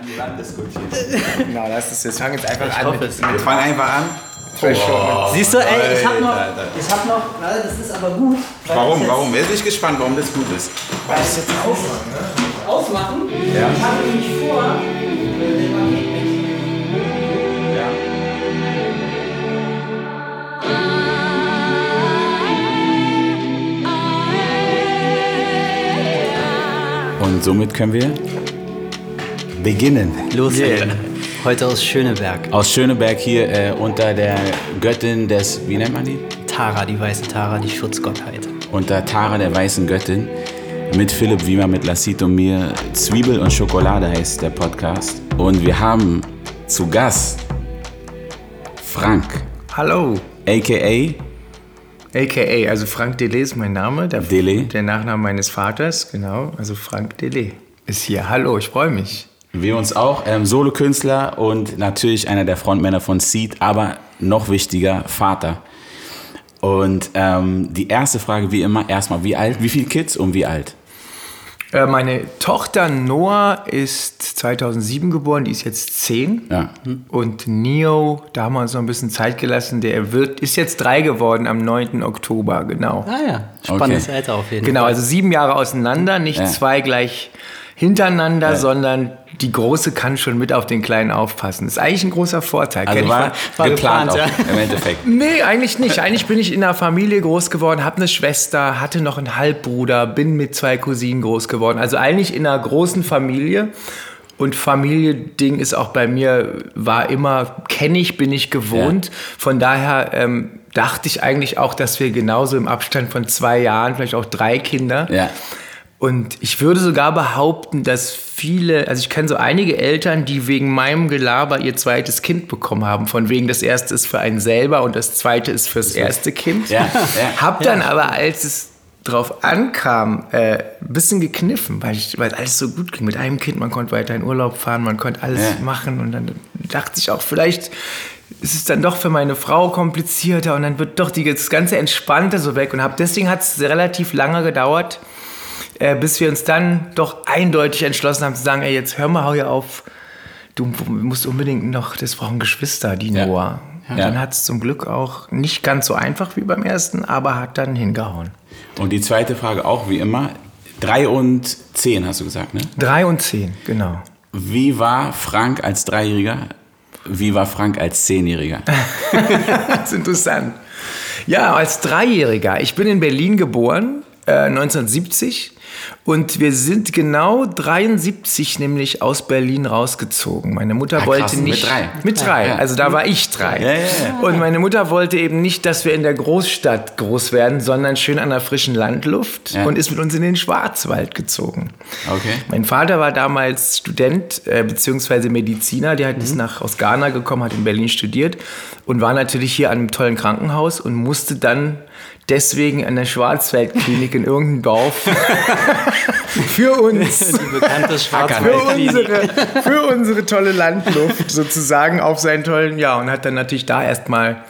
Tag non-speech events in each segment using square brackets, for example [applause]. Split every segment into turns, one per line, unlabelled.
an die Wand diskutieren.
Genau, das ist, wir fangen jetzt einfach
Ich
an.
hoffe
mit-.
Wir fangen einfach an.
Threshold.
Siehst du, ey, ich hab noch,
Alter.
ich hab noch, na, das ist aber gut. weil
Warum?
jetzt
Warum? Wer ist gespannt, warum das gut ist?
Weil das jetzt aufmachen, ne?
Aufmachen? Ich habe nämlich vor, den Magnet mit.
Ja. Und somit können wir beginnen.
Loslegen. Heute aus Schöneberg.
Aus Schöneberg hier äh, unter der Göttin des, wie nennt man die?
Tara, die weiße Tara, die Schutzgottheit.
Unter Tara der weißen Göttin. Mit Philipp Wiemer, mit Lassito und mir. Zwiebel und Schokolade heißt der Podcast. Und wir haben zu Gast Frank,
Hallo.
a.k.a.
AKA, also Frank Delay ist mein Name. Der,
Delay.
Der Nachname meines Vaters, genau. Also Frank Delay ist hier. Hallo, ich freue mich.
Wir uns auch, ähm, Solokünstler und natürlich einer der Frontmänner von Seed, aber noch wichtiger, Vater. Und ähm, die erste Frage, wie immer, erstmal, wie alt, wie viele Kids und wie alt?
Äh, meine Tochter Noah ist 2007 geboren, die ist jetzt 10.
Ja.
Und Neo, da haben wir uns noch ein bisschen Zeit gelassen, der wird, ist jetzt drei geworden am 9. Oktober, genau.
Ah ja, spannendes
Okay.
Alter auf jeden
Genau,
Fall.
also sieben Jahre auseinander, nicht
Ja.
zwei gleich hintereinander, sondern die Große kann schon mit auf den Kleinen aufpassen. Das ist eigentlich ein großer Vorteil.
Also war,
war
geplant,
geplant,
auch, im Endeffekt. [laughs]
Nee, eigentlich nicht. Eigentlich bin ich in einer Familie groß geworden, habe eine Schwester, hatte noch einen Halbbruder, bin mit zwei Cousinen groß geworden. Also eigentlich in einer großen Familie. Und Familie-Ding ist auch bei mir, war immer, kenne ich, bin ich gewohnt. Von daher ähm, dachte ich eigentlich auch, dass wir genauso im Abstand von zwei Jahren, vielleicht auch drei Kinder,
Ja.
Und ich würde sogar behaupten, dass viele, also ich kenne so einige Eltern, die wegen meinem Gelaber ihr zweites Kind bekommen haben. Von wegen, das erste ist für einen selber und das zweite ist fürs erste Kind.
Ja, ja.
Hab dann aber, als es drauf ankam, äh, ein bisschen gekniffen, weil, ich, weil alles so gut ging. Mit einem Kind, man konnte weiter in Urlaub fahren, man konnte alles
Ja.
machen. Und dann dachte ich auch, vielleicht ist es dann doch für meine Frau komplizierter und dann wird doch die, das ganze Entspannte so weg. Und hab, deswegen hat es relativ lange gedauert, äh, bis wir uns dann doch eindeutig entschlossen haben zu sagen, ey, jetzt hör mal, hau hier auf. Du musst unbedingt noch, das brauchen Geschwister, die
Ja.
Noah.
Ja.
dann hat es zum Glück auch nicht ganz so einfach wie beim ersten, aber hat dann hingehauen.
Und die zweite Frage auch, wie immer, drei und zehn hast du gesagt, ne?
Drei und zehn, genau.
Wie war Frank als Dreijähriger? Wie war Frank als Zehnjähriger? [laughs]
Das ist interessant. Ja, als Dreijähriger. Ich bin in Berlin geboren, äh, 1970. Und wir sind genau 73 nämlich aus Berlin rausgezogen. Meine Mutter
Ah,
wollte
krass, mit
nicht.
drei.
Mit drei.
Ja.
Also da war ich drei.
Ja, ja, ja.
Und meine Mutter wollte eben nicht, dass wir in der Großstadt groß werden, sondern schön an der frischen Landluft
Ja.
und ist mit uns in den Schwarzwald gezogen.
Okay.
Mein Vater war damals Student äh, bzw. Mediziner, der hat
Mhm.
ist nach, aus Ghana gekommen, hat in Berlin studiert und war natürlich hier an einem tollen Krankenhaus und musste dann deswegen an der Schwarzwaldklinik in irgendeinem Dorf [laughs] für uns,
Die bekannte
für
Schwarzwaldklinik.
unsere, für unsere tolle Landluft sozusagen auf seinen tollen, ja, und hat dann natürlich da erstmal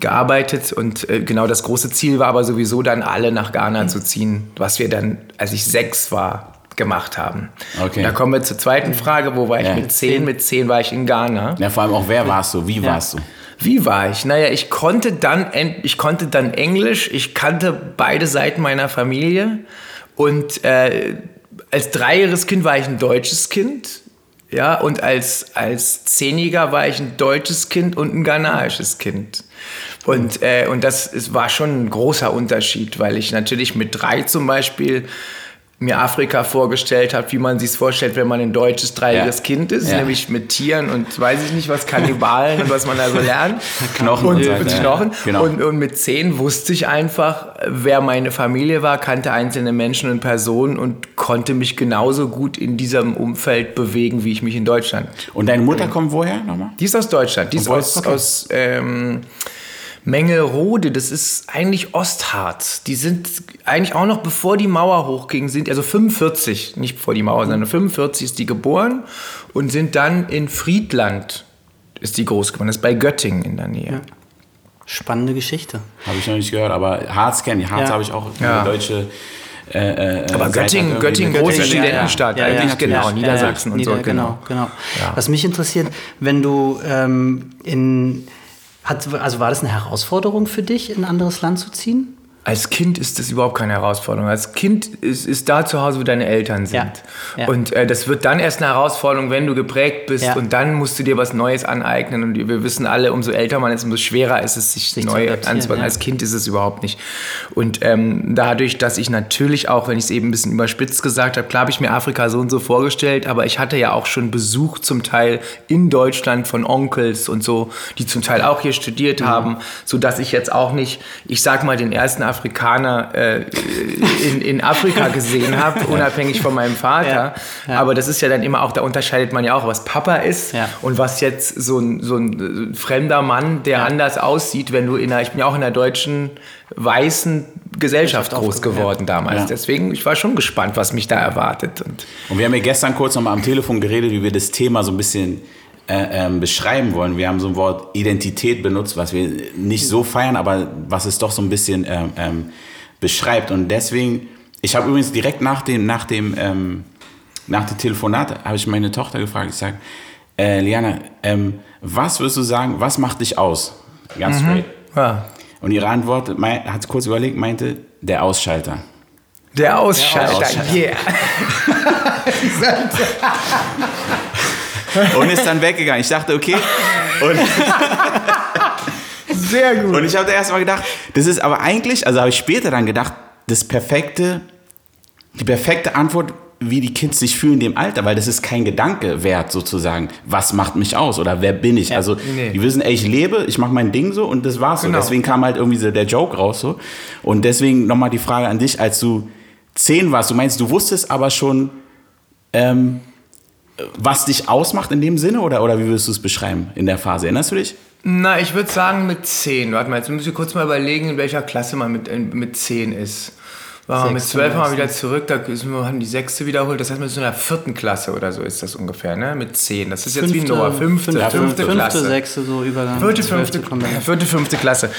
gearbeitet und äh, genau das große Ziel war aber sowieso dann alle nach Ghana zu ziehen, was wir dann, als ich sechs war, gemacht haben.
Okay.
Und da kommen wir zur zweiten Frage, wo war ich
Ja.
mit zehn? Mit zehn war ich in Ghana.
Ja, vor allem auch, wer warst du? Wie warst du?
Wie war ich? Naja, ich konnte dann, ich konnte dann Englisch, ich kannte beide Seiten meiner Familie und äh, als dreijähriges Kind war ich ein deutsches Kind. Ja, und als, als Zehnjäger war ich ein deutsches Kind und ein ghanaisches Kind. Und, äh, und das ist, war schon ein großer Unterschied, weil ich natürlich mit drei zum Beispiel mir Afrika vorgestellt habe, wie man sich vorstellt, wenn man ein deutsches dreijähriges
Ja.
Kind ist,
Ja.
nämlich mit Tieren und weiß ich nicht was, Kannibalen und was man da so lernt. [laughs]
Knochen
und,
und so
und. Knochen.
Genau.
Und, und mit zehn wusste ich einfach, wer meine Familie war, kannte einzelne Menschen und Personen und konnte mich genauso gut in diesem Umfeld bewegen, wie ich mich in Deutschland.
Und deine Mutter kommt woher nochmal?
Die ist aus Deutschland. Die ist aus,
okay.
aus ähm, Mengelrode, das ist eigentlich Ostharz. Die sind eigentlich auch noch bevor die Mauer hochging, sind also 45, nicht bevor die Mauer, sondern 45 ist die geboren und sind dann in Friedland ist die groß geworden. Das ist bei Göttingen in der Nähe.
Spannende Geschichte.
Habe ich noch nicht gehört, aber Harz kenne ich. Harz
Ja.
habe ich auch
Ja.
deutsche Äh, äh,
Aber
seid
Göttingen, Göttingen, große
Göttingen,
Studentenstadt,
Ja, ja,
eigentlich
natürlich.
genau,
Ja,
Niedersachsen
ja,
und so,
Nieder-
genau.
genau.
Ja.
Was mich interessiert, wenn du ähm, in hat, also war das eine Herausforderung für dich, in ein anderes Land zu ziehen?
Als Kind ist das überhaupt keine Herausforderung. Als Kind ist, ist da zu Hause, wo deine Eltern sind.
Ja, ja.
Und äh, das wird dann erst eine Herausforderung, wenn du geprägt bist
Ja.
und dann musst du dir was Neues aneignen. Und wir wissen alle, umso älter man ist, umso schwerer ist es, sich,
Sich
neu anzupassen. Als Kind ist es überhaupt nicht. Und ähm, dadurch, dass ich natürlich auch, wenn ich es eben ein bisschen überspitzt gesagt habe, klar habe ich mir Afrika so und so vorgestellt, aber ich hatte ja auch schon Besuch zum Teil in Deutschland von Onkels und so, die zum Teil auch hier studiert
Mhm.
haben, sodass ich jetzt auch nicht, ich sag mal, den ersten Afrikaner äh, in, in Afrika [laughs] gesehen habe, unabhängig von meinem Vater.
Ja, ja.
Aber das ist ja dann immer auch, da unterscheidet man ja auch, was Papa ist
Ja.
und was jetzt so ein, so ein fremder Mann, der anders aussieht, wenn du in einer, ich bin ja auch in einer deutschen weißen Gesellschaft groß geworden damals.
Ja.
Deswegen, ich war schon gespannt, was mich da erwartet. Und
Und wir haben ja gestern kurz nochmal am Telefon geredet, wie wir das Thema so ein bisschen äh, ähm, beschreiben wollen. Wir haben so ein Wort Identität benutzt, was wir nicht so feiern, aber was es doch so ein bisschen ähm, ähm, beschreibt. Und deswegen, ich habe übrigens direkt nach dem, nach dem, ähm, nach dem Telefonat, habe ich meine Tochter gefragt, ich sage, äh, Liana, ähm, was würdest du sagen, was macht dich aus? Ganz straight.
ja.
Und ihre Antwort, mein, hat kurz überlegt, meinte, der Ausschalter.
Der Ausschalter,
Ausschalter.
yeah. [laughs] [laughs]
Und ist dann weggegangen. Ich dachte, okay. Und [laughs]
Sehr gut.
Und ich habe da erst mal gedacht, das ist aber eigentlich, also habe ich später dann gedacht, das perfekte, die perfekte Antwort, wie die Kids sich fühlen in dem Alter, weil das ist kein Gedanke wert sozusagen. Was macht mich aus oder wer bin ich? also
nee.
die wissen, ey, ich lebe, ich mache mein Ding so und das war's so.
Genau.
Deswegen kam halt irgendwie so der Joke raus so. Und deswegen nochmal die Frage an dich, als du zehn warst, du meinst, du wusstest aber schon, ähm, was dich ausmacht in dem Sinne oder, oder wie würdest du es beschreiben in der Phase? Erinnerst du dich?
Na, ich würde sagen mit 10. Warte mal, jetzt müssen wir kurz mal überlegen, in welcher Klasse man mit, in- mit 10 ist. Waren wir mit
Sechste
12 mal wieder zurück, da sind wir, haben die sechste wiederholt. Das heißt, mit so einer vierten Klasse oder so ist das ungefähr, ne? Mit 10. Das ist jetzt wie Noah. Fünfte,
fünfte,
fünfte,
fünfte,
Klasse.
sechste, so Übergang.
Vierte, fünfte, vierte, fünfte Klasse.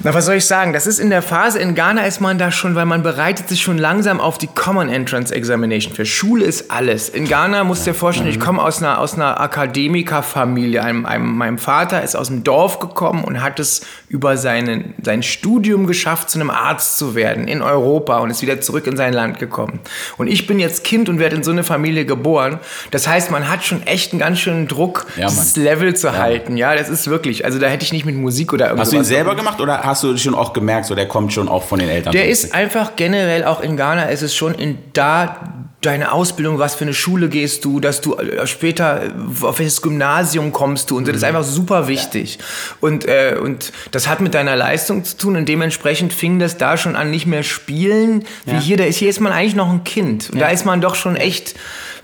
Na, was soll ich sagen? Das ist in der Phase, in Ghana ist man da schon, weil man bereitet sich schon langsam auf die Common Entrance Examination für. Schule ist alles. In Ghana musst du dir vorstellen, ich komme aus einer, aus einer Akademikerfamilie. Einem, einem, mein Vater ist aus dem Dorf gekommen und hat es über seinen, sein Studium geschafft, zu einem Arzt zu werden in Europa und ist wieder zurück in sein Land gekommen. Und ich bin jetzt Kind und werde in so eine Familie geboren. Das heißt, man hat schon echt einen ganz schönen Druck,
Ja,
dieses. Level zu halten. Ja, das ist wirklich. Also da hätte ich nicht mit Musik oder irgendwas.
Hast du ihn selber gemacht oder hast du schon auch gemerkt, so der kommt schon auch von den Eltern?
Der ist einfach generell auch in Ghana ist es schon in da deine Ausbildung, was für eine Schule gehst du, dass du äh, später äh, auf welches Gymnasium kommst du und so, das ist einfach super wichtig. Und, äh, und das hat mit deiner Leistung zu tun und dementsprechend fing das da schon an, nicht mehr spielen, wie
Ja.
hier, da ist, hier ist man eigentlich noch ein Kind. Und
Ja.
da ist man doch schon echt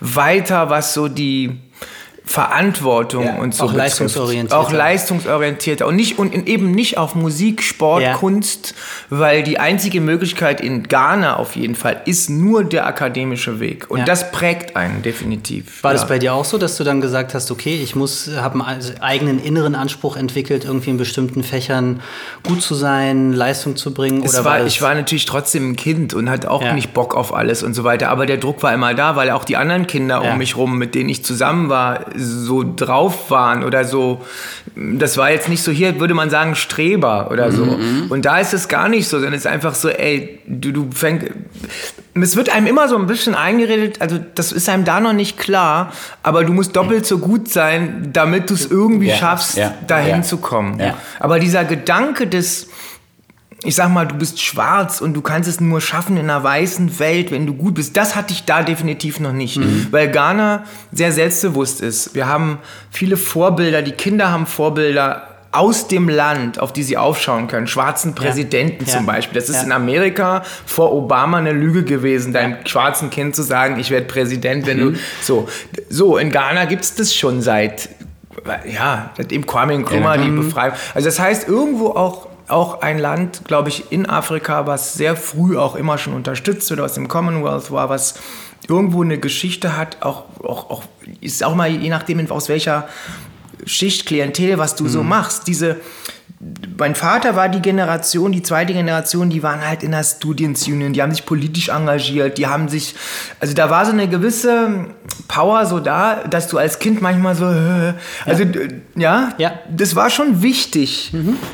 weiter, was so die Verantwortung
Ja.
und so
Auch
betrifft.
leistungsorientierter.
Auch leistungsorientierter und nicht und eben nicht auf Musik, Sport,
Ja.
Kunst, weil die einzige Möglichkeit in Ghana auf jeden Fall ist nur der akademische Weg und
Ja.
das prägt einen definitiv.
War das bei dir auch so, dass du dann gesagt hast, okay, ich muss, habe einen eigenen inneren Anspruch entwickelt, irgendwie in bestimmten Fächern gut zu sein, Leistung zu bringen?
Es
oder
war,
das-
ich war natürlich trotzdem ein Kind und hatte auch nicht Bock auf alles und so weiter. Aber der Druck war immer da, weil auch die anderen Kinder um mich rum, mit denen ich zusammen war, so drauf waren oder so. Das war jetzt nicht so, hier würde man sagen, Streber oder so.
Mhm,
Und da ist es gar nicht so, sondern es ist einfach so, ey, du, du fängst. Es wird einem immer so ein bisschen eingeredet, also das ist einem da noch nicht klar, aber du musst doppelt so gut sein, damit du es irgendwie
Ja,
schaffst,
ja,
dahin
ja.
zu kommen. Aber dieser Gedanke des, ich sag mal, du bist schwarz und du kannst es nur schaffen in einer weißen Welt, wenn du gut bist. Das hatte ich da definitiv noch nicht, weil Ghana sehr selbstbewusst ist. Wir haben viele Vorbilder, die Kinder haben Vorbilder aus dem Land, auf die sie aufschauen können. Schwarzen Präsidenten
Ja.
zum Beispiel. Das ist
Ja.
in Amerika vor Obama eine Lüge gewesen, deinem schwarzen Kind zu sagen, ich werde Präsident, wenn du so. So, in Ghana gibt es das schon seit ja, seitdem Kwame Nkrumah die Befreiung. Also das heißt irgendwo auch auch ein Land, glaube ich, in Afrika, was sehr früh auch immer schon unterstützt wird, was im Commonwealth war, was irgendwo eine Geschichte hat, auch, auch, auch ist auch mal je nachdem, aus welcher Schicht, Klientel, was du so machst. Diese mein Vater war die Generation, die zweite Generation, die waren halt in der Students Union, die haben sich politisch engagiert, die haben sich, also da war so eine gewisse Power so da, dass du als Kind manchmal so, äh, also ja, ja,
Ja.
das war schon wichtig,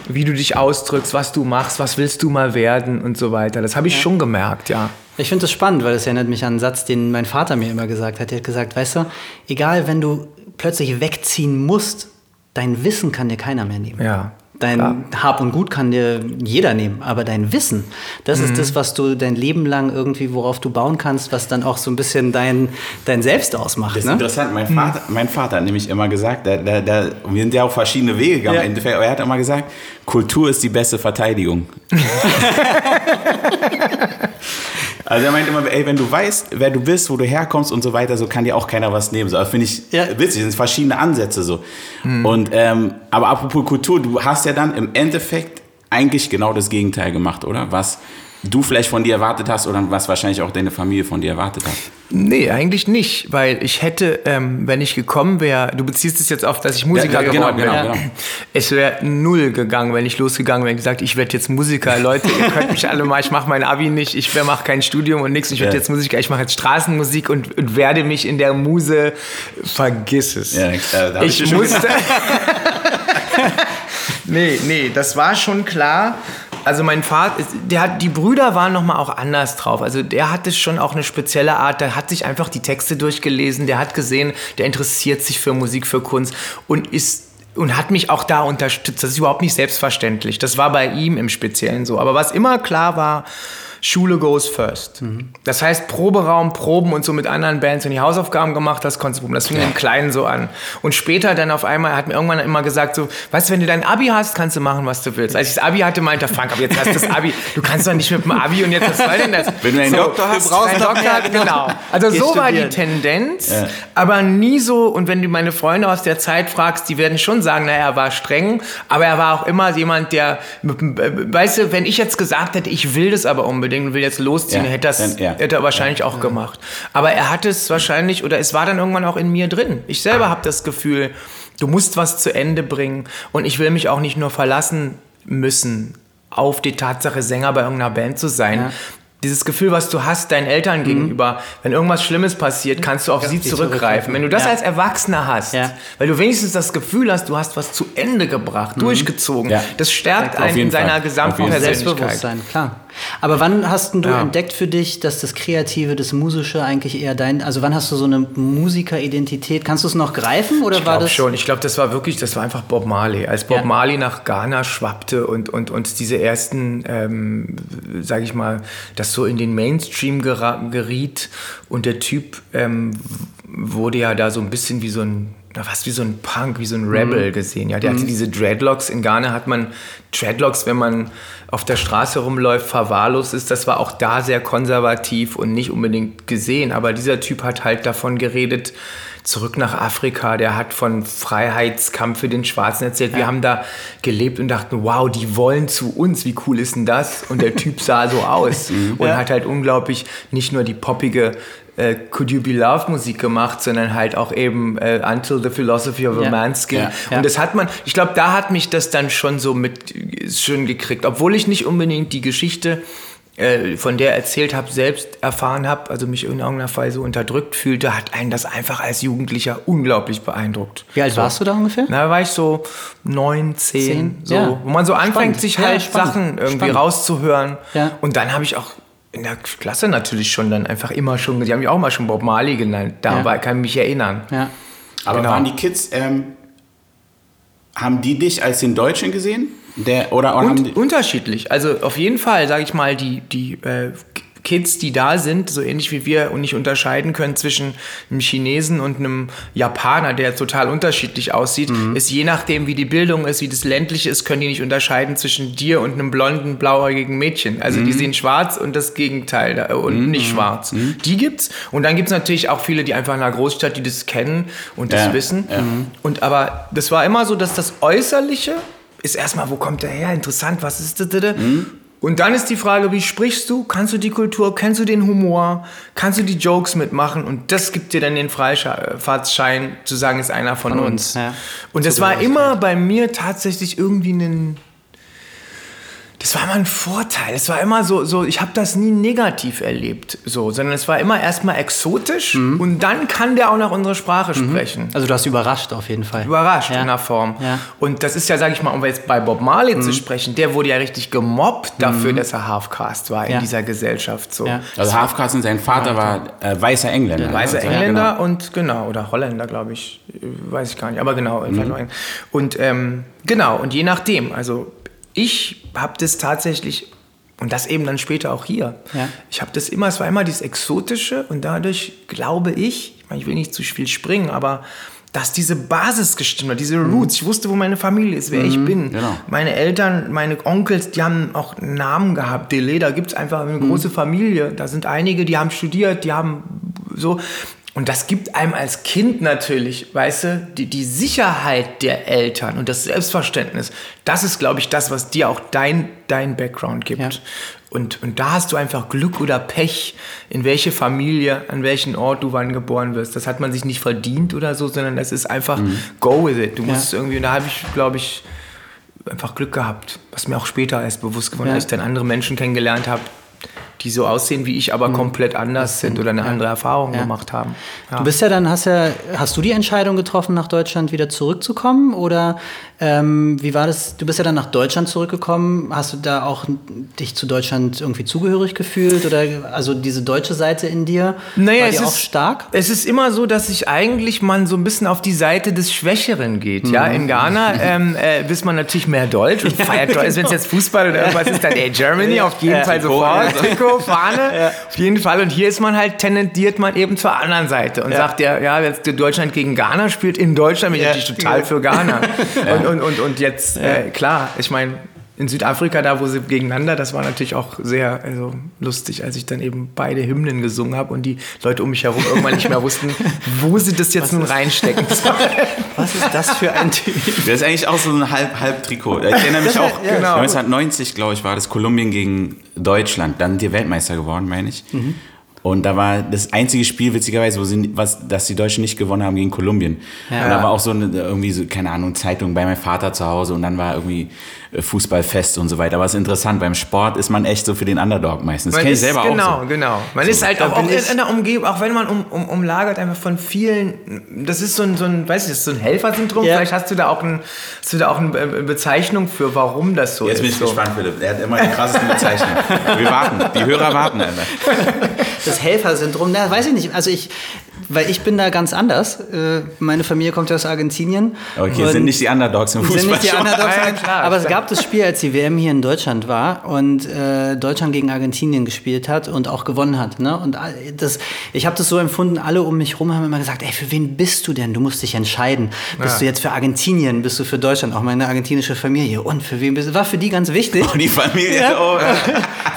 wie du dich ausdrückst, was du machst, was willst du mal werden und so weiter. Das habe ich schon gemerkt, ja.
Ich finde das spannend, weil es erinnert mich an einen Satz, den mein Vater mir immer gesagt hat. Er hat gesagt, weißt du, egal, wenn du plötzlich wegziehen musst, dein Wissen kann dir keiner mehr nehmen.
Ja,
Dein
klar.
Hab und Gut kann dir jeder nehmen, aber dein Wissen, das
Mhm.
ist das, was du dein Leben lang irgendwie, worauf du bauen kannst, was dann auch so ein bisschen dein, dein Selbst ausmacht.
Das ist
Ne?
interessant. Mein Vater, mein Vater hat nämlich immer gesagt, der, der, der, wir sind ja auf verschiedene Wege gegangen
Ja.
im Endeffekt, aber er hat immer gesagt, Kultur ist die beste Verteidigung. [laughs] also er meint immer, ey, wenn du weißt, wer du bist, wo du herkommst und so weiter, so kann dir auch keiner was nehmen. So, das finde ich
Ja.
witzig, das sind verschiedene Ansätze so. Und, ähm, aber apropos Kultur, du hast ja dann im Endeffekt eigentlich genau das Gegenteil gemacht, oder? Was du vielleicht von dir erwartet hast oder was wahrscheinlich auch deine Familie von dir erwartet hat.
Nee, eigentlich nicht, weil ich hätte, ähm, wenn ich gekommen wäre, du beziehst es jetzt auf, dass ich Musiker
Ja, ja,
geworden
genau,
bin.
genau, genau.
Es wäre null gegangen, wenn ich losgegangen wäre und gesagt, ich werde jetzt Musiker. Leute, ihr könnt mich alle mal, ich mache mein Abi nicht, ich mache kein Studium und nichts, ich werde
Ja.
jetzt Musiker, ich mache jetzt Straßenmusik und, und werde mich in der Muse, vergiss es.
Ja, äh, ich
ich musste. [laughs] nee, nee, das war schon klar. Also mein Vater, der hat, die Brüder waren noch mal auch anders drauf. Also der hatte schon auch eine spezielle Art. Der hat sich einfach die Texte durchgelesen. Der hat gesehen, der interessiert sich für Musik, für Kunst und ist und hat mich auch da unterstützt. Das ist überhaupt nicht selbstverständlich. Das war bei ihm im Speziellen so. Aber was immer klar war, Schule goes first. Das heißt, Proberaum, Proben und so mit anderen Bands und die Hausaufgaben gemacht hast, konntest du proben. Das fing im Kleinen so an. Und später dann auf einmal hat mir irgendwann immer gesagt so, weißt du, wenn du dein Abi hast, kannst du machen, was du willst. Als ich das Abi hatte, meinte Frank, aber jetzt hast du das Abi. Du kannst doch nicht mit dem Abi und jetzt, was soll denn das?
Wenn du einen Doktor hast,
du brauchst einen Doktor, genau. Also so war die
studieren.
Tendenz, aber nie so, und wenn du meine Freunde aus der Zeit fragst, die werden schon sagen, naja, er war streng, aber er war auch immer jemand, der, weißt du, wenn ich jetzt gesagt hätte, ich will das aber unbedingt und will jetzt losziehen,
Ja,
hätte, das,
dann- ja.
hätte er wahrscheinlich auch gemacht. Aber er hat es wahrscheinlich, oder es war dann irgendwann auch in mir drin. Ich selber habe das Gefühl, du musst was zu Ende bringen und ich will mich auch nicht nur verlassen müssen auf die Tatsache, Sänger bei irgendeiner Band zu sein. Dieses Gefühl, was du hast deinen Eltern gegenüber, wenn irgendwas Schlimmes passiert, kannst du auf sie zurückgreifen. Wenn du das
Ja.
als Erwachsener hast,
Ja.
weil du wenigstens das Gefühl hast, du hast was zu Ende gebracht, durchgezogen,
Ja.
das stärkt einen in seiner
Fall.
gesamten
Fall.
Persönlichkeit.
Selbstbewusstsein, klar. Aber wann hast denn du entdeckt für dich, dass das Kreative, das Musische eigentlich eher dein, also wann hast du so eine Musikeridentität? Kannst du es noch greifen oder
Ich
war das
schon. Ich glaube, das war wirklich, das war einfach Bob Marley. Als Bob. Marley nach Ghana schwappte und, und, und diese ersten, ähm, sage ich mal, das so in den Mainstream geriet und der Typ ähm, wurde ja da so ein bisschen wie so ein fast wie so ein Punk, wie so ein Rebel gesehen. Ja, der hatte diese Dreadlocks. In Ghana hat man Dreadlocks, wenn man auf der Straße rumläuft, verwahrlost ist. Das war auch da sehr konservativ und nicht unbedingt gesehen. Aber dieser Typ hat halt davon geredet, zurück nach Afrika. Der hat von Freiheitskampf für den Schwarzen erzählt. Wir haben da gelebt und dachten, wow, die wollen zu uns. Wie cool ist denn das? Und der Typ sah so aus [laughs] und
Ja.
hat halt unglaublich nicht nur die poppige äh, Could You Be Love Musik gemacht, sondern halt auch eben äh, Until the Philosophy of a
Ja.
Man's Skin.
Ja.
Ja.
Und das hat man, ich glaube, da hat mich das dann schon so mit schön gekriegt, obwohl ich nicht unbedingt die Geschichte äh, von der erzählt habe, selbst erfahren habe, also mich in irgendeiner Weise so unterdrückt fühlte, hat einen das einfach als Jugendlicher unglaublich beeindruckt.
Wie alt warst du da ungefähr?
Na, da war ich so neun, zehn, so,
Ja.
wo man so anfängt,
Spannend.
sich
Ja,
halt
spannend.
Sachen irgendwie
Spannend.
rauszuhören.
Ja.
Und dann habe ich auch in der Klasse natürlich schon dann einfach immer schon, die haben mich auch mal schon Bob Marley genannt, dabei
Ja.
kann ich mich erinnern.
Ja.
Aber
Genau.
waren die Kids, ähm, haben die dich als den Deutschen gesehen? Der, oder oder haben die,
Und unterschiedlich. Also auf jeden Fall, sage ich mal, die, die äh, Kids, die da sind, so ähnlich wie wir und nicht unterscheiden können zwischen einem Chinesen und einem Japaner, der total unterschiedlich aussieht, ist je nachdem, wie die Bildung ist, wie das ländliche ist, können die nicht unterscheiden zwischen dir und einem blonden, blauäugigen Mädchen. Also die sehen schwarz und das Gegenteil da, und nicht schwarz. Die gibt's. Und dann gibt's natürlich auch viele, die einfach in einer Großstadt, die das kennen und das
Ja,
wissen.
ja.
Und aber das war immer so, dass das Äußerliche ist erstmal, wo kommt der her? Interessant, was ist das? das? Und dann ist die Frage, wie sprichst du? Kannst du die Kultur? Kennst du den Humor? Kannst du die Jokes mitmachen? Und das gibt dir dann den Freifahrtschein zu sagen, ist einer von,
Von
uns.
uns, ja.
Und das war immer bei mir tatsächlich irgendwie ein Das war immer ein Vorteil. Es war immer so, so ich habe das nie negativ erlebt, so, sondern es war immer erstmal exotisch und dann kann der auch noch unsere Sprache sprechen.
Also du hast überrascht auf jeden Fall.
Überrascht
Ja.
in der Form.
Ja.
Und das ist ja, sage ich mal, um jetzt bei Bob Marley zu sprechen, der wurde ja richtig gemobbt dafür, dass er Halfcast war in
Ja.
dieser Gesellschaft. So.
Ja.
Also Halfcaste und sein Vater war äh, weißer Engländer.
Weiße
Also, ja,
Engländer
genau.
und genau, oder Holländer, glaube ich, weiß ich gar nicht, aber genau.
Mhm.
Und ähm, genau, und je nachdem, also ich habe das tatsächlich, und das eben dann später auch hier,
Ja.
ich habe das immer, es war immer dieses Exotische und dadurch glaube ich, ich meine, ich will nicht zu viel springen, aber dass diese Basis gestimmt hat, diese Roots. Ich wusste, wo meine Familie ist, wer ich bin.
genau.
Meine Eltern, meine Onkels, die haben auch Namen gehabt. Dele, da gibt es einfach eine große Familie. Da sind einige, die haben studiert, die haben so. Und das gibt einem als Kind natürlich, weißt du, die, die Sicherheit der Eltern und das Selbstverständnis. Das ist, glaube ich, das, was dir auch dein, dein Background gibt.
Ja.
Und, und da hast du einfach Glück oder Pech, in welche Familie, an welchen Ort du wann geboren wirst. Das hat man sich nicht verdient oder so, sondern das ist einfach go with it. Du musst es irgendwie, und da habe ich, glaube ich, einfach Glück gehabt. Was mir auch später erst bewusst geworden
Ja.
ist, dann andere Menschen kennengelernt habe, die so aussehen wie ich, aber komplett anders sind oder eine andere Erfahrung
Ja.
gemacht haben. Ja.
Du bist ja dann, hast ja, hast du die Entscheidung getroffen, nach Deutschland wieder zurückzukommen? Oder ähm, wie war das? Du bist ja dann nach Deutschland zurückgekommen. Hast du da auch dich zu Deutschland irgendwie zugehörig gefühlt? Oder also diese deutsche Seite in dir?
Naja,
war
es
die
ist,
auch stark?
Es ist immer so, dass sich eigentlich man so ein bisschen auf die Seite des Schwächeren geht. Ja,
Mhm.
in Ghana [laughs] ähm, äh, wisst man natürlich mehr Deutsch und feiert Deutsch. Wenn es jetzt Fußball oder irgendwas ist, dann ey, Germany auf jeden
Ja,
Fall sofort. Trikot, Fahne, auf jeden Fall. Und hier ist man halt, tendenziert man eben zur anderen Seite und sagt ja, ja, jetzt Deutschland gegen Ghana spielt, in Deutschland bin ich
Ja.
natürlich total für Ghana. [laughs] und, und, und, und jetzt, äh, klar, ich meine, in Südafrika, da wo sie gegeneinander, das war natürlich auch sehr also, lustig, als ich dann eben beide Hymnen gesungen habe und die Leute um mich herum irgendwann nicht mehr wussten, [laughs] wo sie das jetzt nun reinstecken [laughs] sollen.
Was ist das für ein Typ?
Das ist eigentlich auch so ein Halb-Halb-Trikot. Ich erinnere mich auch,
ja, genau.
1990, glaube ich, war das Kolumbien gegen Deutschland. Dann die Weltmeister geworden, meine ich. Und da war das einzige Spiel, witzigerweise, wo sie, was, dass die Deutschen nicht gewonnen haben gegen Kolumbien.
Ja.
Und da war auch so eine, irgendwie so, keine Ahnung, Zeitung bei meinem Vater zu Hause und dann war irgendwie äh, Fußballfest und so weiter. Aber es ist interessant, beim Sport ist man echt so für den Underdog meistens. Das
Man
kenne ich
ist-
selber
genau,
auch so.
Genau, Man
So,
ist halt auch, auch in, der Umgebung, auch wenn man um, um, umlagert einfach von vielen, das ist so ein, so ein weiß ich, das ist so ein Helfersyndrom.
Ja.
Vielleicht hast du da auch, ein, hast du da auch eine Be- Bezeichnung für, warum das so
Jetzt
ist.
bin ich
so.
gespannt, Philipp. Er hat immer die krassesten Bezeichnungen. Wir warten. Die Hörer warten einfach. [laughs]
Das Helfersyndrom, na, weiß ich nicht. Also ich, weil ich bin da ganz anders. Äh, Meine Familie kommt ja aus Argentinien.
Okay, sind nicht die Underdogs im Fußball.
sind nicht die. Underdogs.
Ja, klar,
aber es
klar.
gab das Spiel, als die WM hier in Deutschland war und äh, Deutschland gegen Argentinien gespielt hat und auch gewonnen hat. Ne? Und das, ich habe das so empfunden, alle um mich herum haben immer gesagt, ey, für wen bist du denn? Du musst dich entscheiden. Bist
Ja.
du jetzt für Argentinien? Bist du für Deutschland? Auch meine argentinische Familie. Und für wen bist du? War für die ganz wichtig.
Oh, die Familie.
Ja.
Oh. [laughs]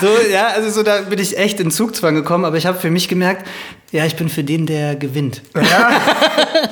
So, ja, also so, da bin ich echt in Zugzwang gekommen, aber ich habe für mich gemerkt, ja, ich bin für den, der gewinnt.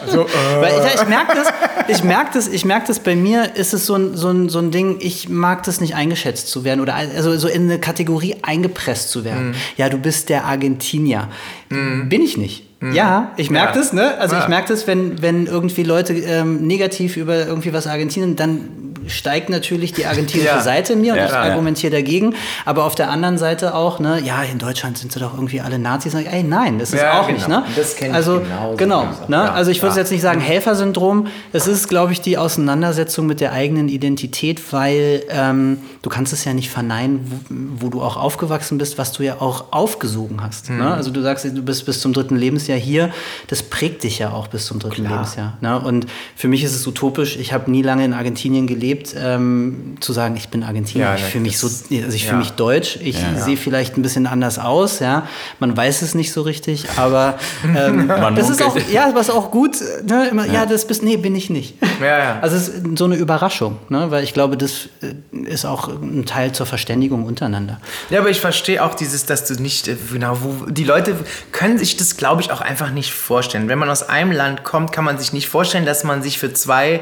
So, äh, [laughs]
Weil ich, ich merke das, ich merke das, ich merke das bei mir ist es so ein, so, ein, so ein Ding, ich mag das nicht eingeschätzt zu werden oder also so in eine Kategorie eingepresst zu werden.
Mhm.
Ja, du bist der Argentinier. Bin ich nicht. Ja, ich merke
Mhm. Ja.
das, ne? Also
Ja.
ich merke das, wenn, wenn irgendwie Leute ähm, negativ über irgendwie was Argentinien, dann steigt natürlich die argentinische [laughs]
Ja.
Seite in mir und
Ja,
ich
ja.
argumentiere dagegen. Aber auf der anderen Seite auch, ne, ja, in Deutschland sind sie doch irgendwie alle Nazis. Ich, Ey, nein, das ist
Ja,
auch
genau.
nicht, ne?
Das kenn ich
also,
genauso,
Genau,
gesagt.
ne?
Ja.
Also ich würde
Ja.
jetzt nicht sagen Helfersyndrom. Es ist, glaube ich, die Auseinandersetzung mit der eigenen Identität, weil ähm, du kannst es ja nicht verneinen, wo, wo du auch aufgewachsen bist, was du ja auch aufgesogen hast.
Mhm.
Ne? Also du sagst, du bist bis zum dritten Lebensjahr hier. Das prägt dich ja auch bis zum dritten
Klar.
Lebensjahr. Ne? Und für mich ist es utopisch. Ich habe nie lange in Argentinien gelebt, ähm, zu sagen, ich bin Argentinier.
Ja,
ich
ne,
fühle mich so, also ich
ja.
fühle mich deutsch. Ich
Ja.
sehe vielleicht ein bisschen anders aus. Ja, man weiß es nicht so richtig, aber [laughs] ähm,
Man
das ist auch, ja, was auch gut. Ne? Immer, ja. das bist, nee, bin ich nicht.
Ja, ja. [laughs]
Also es ist so eine Überraschung, ne? weil ich glaube, das äh, ist auch ein Teil zur Verständigung untereinander.
Ja, aber ich verstehe auch dieses, dass du nicht, äh, genau, wo, die Leute können sich das, glaube ich, auch einfach nicht vorstellen. Wenn man aus einem Land kommt, kann man sich nicht vorstellen, dass man sich für zwei,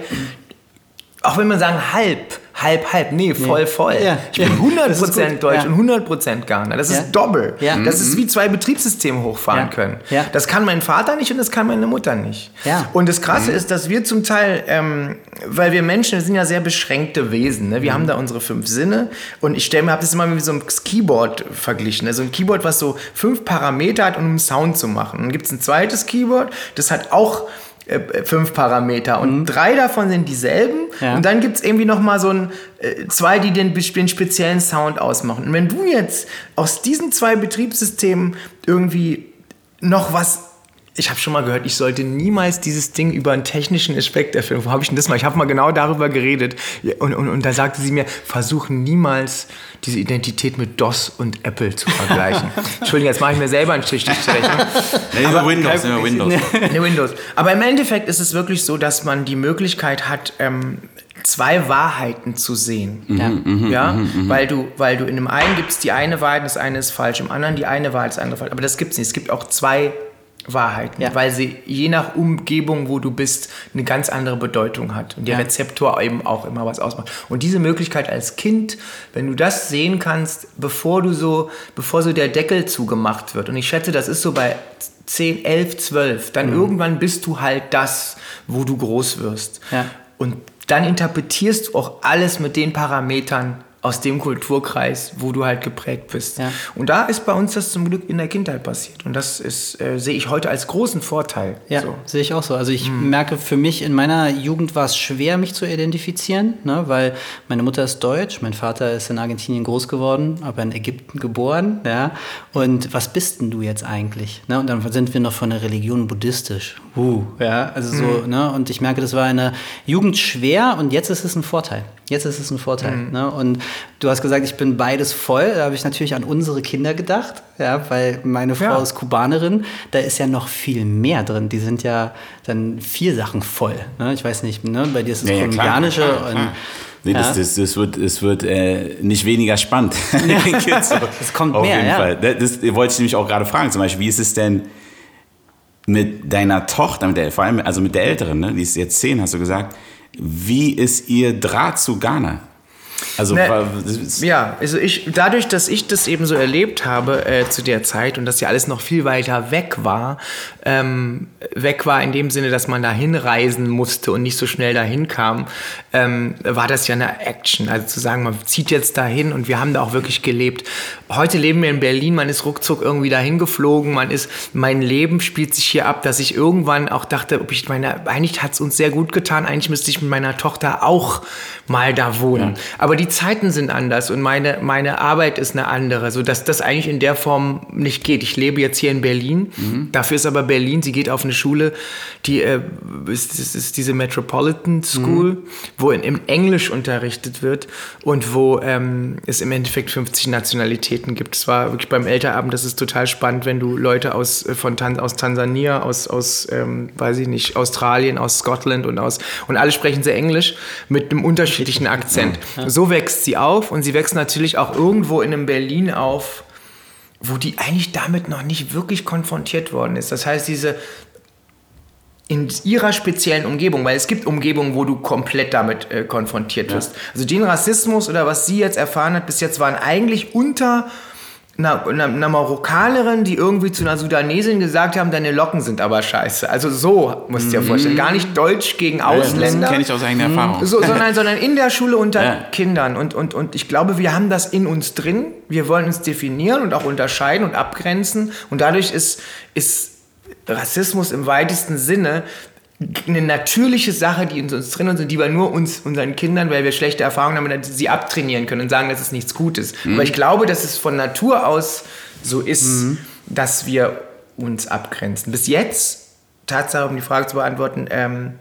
auch wenn man sagen, halb, halb, halb. Nee, voll, voll.
Ja.
Ich bin
Ja. Das ist
100%
gut.
Deutsch
Ja.
und 100% Ghana. Das
Ja.
ist doppel.
Ja.
Das ist wie zwei Betriebssysteme hochfahren können.
Ja.
Das kann mein Vater nicht und das kann meine Mutter nicht. Und das Krasse ist, dass wir zum Teil, ähm, weil wir Menschen wir sind ja sehr beschränkte Wesen. Ne? Wir haben da unsere fünf Sinne und ich stelle mir, habe das immer mit so einem Keyboard verglichen. Also ein Keyboard, was so fünf Parameter hat, um einen Sound zu machen. Dann gibt es ein zweites Keyboard, das hat auch äh, fünf Parameter und drei davon sind dieselben
Ja.
und dann gibt es irgendwie noch mal so ein, äh, zwei, die den, den speziellen Sound ausmachen. Und wenn du jetzt aus diesen zwei Betriebssystemen irgendwie noch was ich habe schon mal gehört, ich sollte niemals dieses Ding über einen technischen Aspekt erfüllen. Wo habe ich denn das mal? Ich habe mal genau darüber geredet. Und, und, und da sagte sie mir, versuch niemals diese Identität mit DOS und Apple zu vergleichen. [laughs] Entschuldigung, jetzt mache ich mir selber einen Strich durch die Rechnung. [laughs]
Nehmen wir Windows, wir Windows. [laughs]
Nee, Windows. Aber im Endeffekt ist es wirklich so, dass man die Möglichkeit hat, ähm, zwei Wahrheiten zu sehen.
Ja.
ja, weil du, weil du in dem einen gibt es die eine Wahrheit, das eine ist falsch, im anderen die eine Wahrheit, das andere falsch. Aber das gibt es nicht. Es gibt auch zwei Wahrheiten,
Ja.
weil sie je nach Umgebung, wo du bist, eine ganz andere Bedeutung hat und der
Ja.
Rezeptor eben auch immer was ausmacht. Und diese Möglichkeit als Kind, wenn du das sehen kannst, bevor du so, bevor so der Deckel zugemacht wird. Und ich schätze, das ist so bei 10, 11, 12. Dann irgendwann bist du halt das, wo du groß wirst.
Ja.
Und dann interpretierst du auch alles mit den Parametern aus dem Kulturkreis, wo du halt geprägt bist.
Ja.
Und da ist bei uns das zum Glück in der Kindheit passiert. Und das ist, äh, sehe ich heute als großen Vorteil.
Ja,
So.
sehe ich auch so. Also ich
Hm.
merke für mich, in meiner Jugend war es schwer, mich zu identifizieren, ne? weil meine Mutter ist deutsch, mein Vater ist in Argentinien groß geworden, aber in Ägypten geboren. Ja? Und was bist denn du jetzt eigentlich? Ne? Und dann sind wir noch von der Religion buddhistisch. Uh, ja, also so,
Hm.
ne? Und ich merke, das war in der Jugend schwer und jetzt ist es ein Vorteil. Jetzt ist es ein Vorteil.
Hm.
Ne? Und du hast gesagt, ich bin beides voll. Da habe ich natürlich an unsere Kinder gedacht, ja, weil meine Frau
Ja.
ist Kubanerin. Da ist ja noch viel mehr drin. Die sind ja dann vier Sachen voll. Ne? Ich weiß nicht, ne? bei dir ist es
Ja, ja, klar,
kolumbianische
klar, klar.
und
Nee, das,
Ja.
das, das wird, es wird äh, nicht weniger spannend. [laughs] [laughs] So. [laughs]
Es kommt
Auf
mehr,
jeden
ja.
Fall. Das, das wollte ich nämlich auch gerade fragen. Zum Beispiel, wie ist es denn mit deiner Tochter, mit der, vor allem also mit der Älteren, ne? die ist jetzt zehn, hast du gesagt. Wie ist ihr Draht zu Ghana? Also,
Ne,
das ist-
Ja, also ich, dadurch, dass ich das eben so erlebt habe äh, zu der Zeit und dass ja alles noch viel weiter weg war, ähm, weg war in dem Sinne, dass man da hinreisen musste und nicht so schnell dahin kam, ähm, war das ja eine Action. Also zu sagen, man zieht jetzt dahin und wir haben da auch wirklich gelebt. Heute leben wir in Berlin, man ist ruckzuck irgendwie dahin geflogen, man ist, mein Leben spielt sich hier ab, dass ich irgendwann auch dachte, ob ich meine, eigentlich hat es uns sehr gut getan, eigentlich müsste ich mit meiner Tochter auch mal da wohnen. Aber die Zeiten sind anders und meine, meine Arbeit ist eine andere, sodass das eigentlich in der Form nicht geht. Ich lebe jetzt hier in Berlin, dafür ist aber Berlin, sie geht auf eine Schule, die äh, ist, ist, ist diese Metropolitan School, wo in, im Englisch unterrichtet wird und wo ähm, es im Endeffekt 50 Nationalitäten gibt. Es war wirklich beim Elterabend, das ist total spannend, wenn du Leute aus, äh, von Tan aus Tansania, aus, aus ähm, weiß ich nicht, Australien, aus Scotland und aus, und alle sprechen sehr Englisch mit einem unterschiedlichen Akzent. So wächst sie auf und sie wächst natürlich auch irgendwo in einem Berlin auf, wo die eigentlich damit noch nicht wirklich konfrontiert worden ist. Das heißt, diese in ihrer speziellen Umgebung, weil es gibt Umgebungen, wo du komplett damit äh, konfrontiert wirst. Also den Rassismus oder was sie jetzt erfahren hat bis jetzt waren eigentlich unter einer, einer, einer Marokkanerin, die irgendwie zu einer Sudanesin gesagt haben, deine Locken sind aber scheiße. Also so musst du dir vorstellen. Gar nicht Deutsch gegen Ausländer.
Das kenne ich aus eigener Erfahrung.
So, sondern, [laughs] sondern in der Schule unter
Ja.
Kindern. Und, und, und ich glaube, wir haben das in uns drin. Wir wollen uns definieren und auch unterscheiden und abgrenzen. Und dadurch ist, ist Rassismus im weitesten Sinne eine natürliche Sache, die in uns drin ist und die wir nur uns, unseren Kindern, weil wir schlechte Erfahrungen haben, dass sie abtrainieren können und sagen, das ist nichts Gutes. Aber ich glaube, dass es von Natur aus so ist, dass wir uns abgrenzen. Bis jetzt, Tatsache, um die Frage zu beantworten, ähm,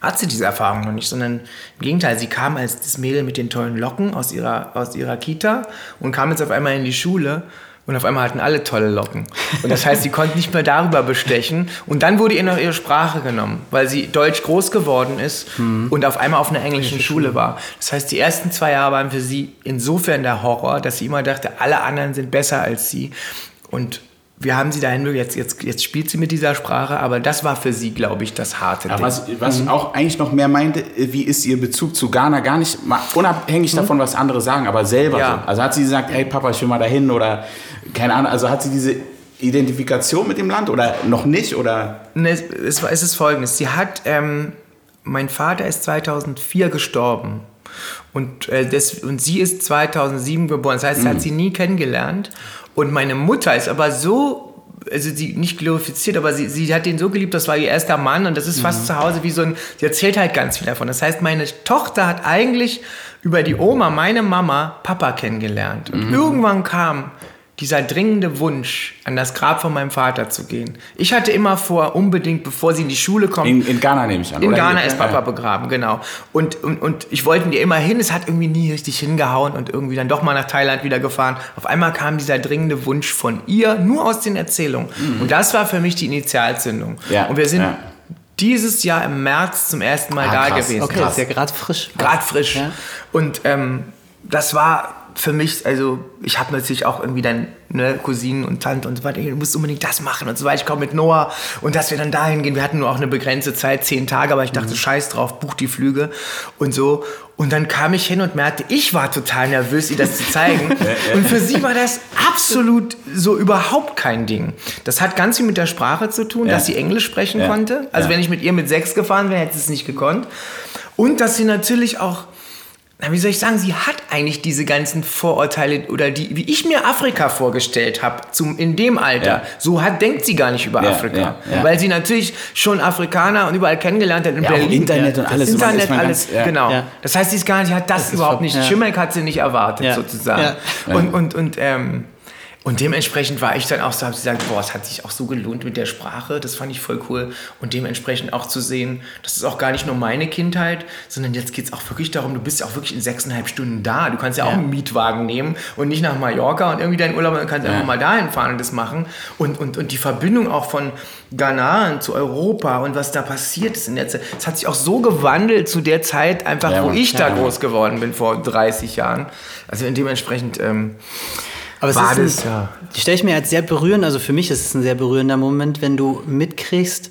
hat sie diese Erfahrung noch nicht, sondern im Gegenteil, sie kam als das Mädel mit den tollen Locken aus ihrer, aus ihrer Kita und kam jetzt auf einmal in die Schule und auf einmal hatten alle tolle Locken. Und das heißt, sie konnte nicht mehr darüber bestechen. Und dann wurde ihr noch ihre Sprache genommen, weil sie deutsch groß geworden ist und auf einmal auf einer englischen Schule war. Das heißt, die ersten zwei Jahre waren für sie insofern der Horror, dass sie immer dachte, alle anderen sind besser als sie. Und wir haben sie dahin, jetzt, jetzt, jetzt spielt sie mit dieser Sprache, aber das war für sie, glaube ich, das harte
Ja,
Ding.
was was ich auch eigentlich noch mehr meinte, wie ist ihr Bezug zu Ghana? Gar nicht, mal unabhängig davon, was andere sagen, aber selber
Ja.
so. Also hat sie gesagt, hey Papa, ich will mal dahin oder keine Ahnung, also hat sie diese Identifikation mit dem Land oder noch nicht oder?
Ne, es, es, war- es ist folgendes. Sie hat, ähm, mein Vater ist 2004 gestorben. Und, äh, das, und sie ist 2007 geboren. Das heißt, sie hat sie nie kennengelernt. Und meine Mutter ist aber so, also sie nicht glorifiziert, aber sie, sie hat ihn so geliebt, das war ihr erster Mann und das ist fast zu Hause wie so ein, sie erzählt halt ganz viel davon. Das heißt, meine Tochter hat eigentlich über die Oma, meine Mama, Papa kennengelernt. Und irgendwann kam dieser dringende Wunsch, an das Grab von meinem Vater zu gehen. Ich hatte immer vor, unbedingt, bevor sie in die Schule kommt,
In, in Ghana nehme ich an.
in
oder?
Ghana
Hier?
ist Papa begraben, genau. Und, und, und ich wollte ihr immer hin, es hat irgendwie nie richtig hingehauen und irgendwie dann doch mal nach Thailand wieder gefahren. Auf einmal kam dieser dringende Wunsch von ihr, nur aus den Erzählungen. Und das war für mich die Initialzündung.
Mhm. Ja,
Und wir sind
ja.
dieses Jahr im März zum ersten Mal
Ah,
da
krass,
gewesen.
Okay,
Krass.
ist ja gerade frisch.
Gerade frisch.
Ja.
Und ähm, das war für mich, also ich habe natürlich auch irgendwie dann ne, Cousinen und Tante und so weiter, du musst unbedingt das machen und so weiter. Ich komme mit Noah und dass wir dann dahin gehen. Wir hatten nur auch eine begrenzte Zeit, zehn Tage, aber ich dachte, scheiß drauf, buch die Flüge und so. Und dann kam ich hin und merkte, ich war total nervös, ihr das zu zeigen. [laughs] und für sie war das absolut so überhaupt kein Ding. Das hat ganz viel mit der Sprache zu tun,
Ja.
dass sie Englisch sprechen
Ja.
konnte. Also
Ja.
wenn ich mit ihr mit sechs gefahren wäre, hätte sie es nicht gekonnt. Und dass sie natürlich auch, wie soll ich sagen, sie hat eigentlich diese ganzen Vorurteile oder die, wie ich mir Afrika vorgestellt habe, in dem Alter.
Ja.
So hat, denkt sie gar nicht über
Ja,
Afrika.
ja.
Weil sie natürlich schon Afrikaner und überall kennengelernt hat in Berlin.
Internet und
Das
alles,
Internet, alles,
ganz-
genau. Das heißt, sie ist gar nicht, hat das,
ist
überhaupt nicht.
ja.
Schimmelk hat sie nicht erwartet, sozusagen. Und, und, und, ähm, und dementsprechend war ich dann auch so, habe gesagt, boah, es hat sich auch so gelohnt mit der Sprache, das fand ich voll cool. Und dementsprechend auch zu sehen, das ist auch gar nicht nur meine Kindheit, sondern jetzt geht es auch wirklich darum, du bist ja auch wirklich in sechseinhalb Stunden da. Du kannst ja, auch
Ja.
einen Mietwagen nehmen und nicht nach Mallorca und irgendwie deinen Urlaub, dann kannst du
Ja.
einfach mal dahin fahren und das machen. Und, und, und die Verbindung auch von Ghana zu Europa und was da passiert ist in der Zeit, es hat sich auch so gewandelt zu der Zeit, einfach
Ja,
wo ich da groß geworden bin vor 30 Jahren. Also dementsprechend ähm,
Aber es
war
ist
das, ja.
Stelle ich mir als sehr berührend, also für mich ist es ein sehr berührender Moment, wenn du mitkriegst,